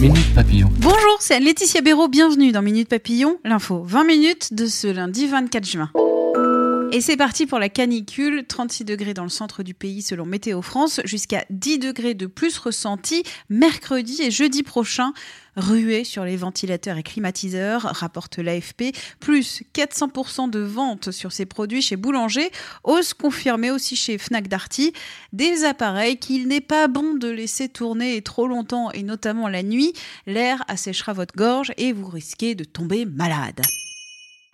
Minute Papillon. Bonjour, c'est Laetitia Béraud, bienvenue dans Minute Papillon, l'info 20 minutes de ce lundi 24 juin. Et c'est parti pour la canicule, 36 degrés dans le centre du pays selon Météo France, jusqu'à 10 degrés de plus ressentis mercredi et jeudi prochain. Ruée sur les ventilateurs et climatiseurs, rapporte l'AFP, plus 400% de ventes sur ces produits chez Boulanger, hausse confirmée aussi chez Fnac Darty, des appareils qu'il n'est pas bon de laisser tourner trop longtemps et notamment la nuit, l'air asséchera votre gorge et vous risquez de tomber malade.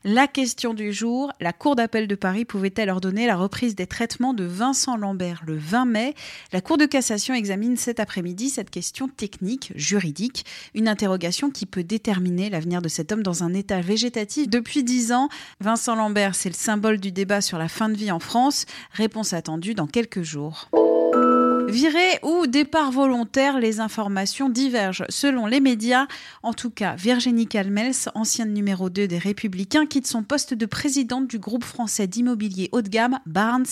La question du jour, la Cour d'appel de Paris pouvait-elle ordonner la reprise des traitements de Vincent Lambert le 20 mai? La Cour de cassation examine cet après-midi cette question technique, juridique, une interrogation qui peut déterminer l'avenir de cet homme dans un état végétatif depuis 10 ans. Vincent Lambert, c'est le symbole du débat sur la fin de vie en France. Réponse attendue dans quelques jours. Viré ou départ volontaire, les informations divergent selon les médias. En tout cas, Virginie Calmels, ancienne numéro 2 des Républicains, quitte son poste de présidente du groupe français d'immobilier haut de gamme, Barnes.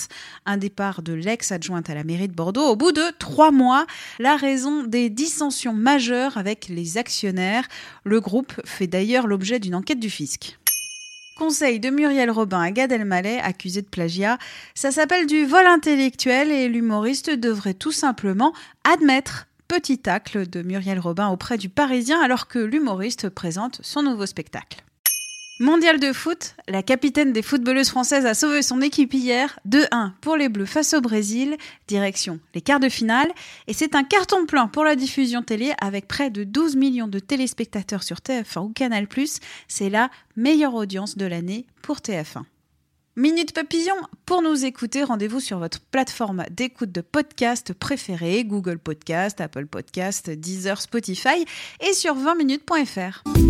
Un départ de l'ex-adjointe à la mairie de Bordeaux au bout de trois mois. La raison des dissensions majeures avec les actionnaires. Le groupe fait d'ailleurs l'objet d'une enquête du fisc. Conseil de Muriel Robin à Gad Elmaleh, accusé de plagiat. Ça s'appelle du vol intellectuel et l'humoriste devrait tout simplement admettre petit tacle de Muriel Robin auprès du Parisien alors que l'humoriste présente son nouveau spectacle. Mondial de foot, la capitaine des footballeuses françaises a sauvé son équipe hier 2-1 pour les Bleus face au Brésil, direction les quarts de finale, et c'est un carton plein pour la diffusion télé avec près de 12 millions de téléspectateurs sur TF1 ou Canal+, c'est la meilleure audience de l'année pour TF1. Minute Papillon, pour nous écouter, rendez-vous sur votre plateforme d'écoute de podcast préférée, Google Podcast, Apple Podcast, Deezer, Spotify et sur 20minutes.fr.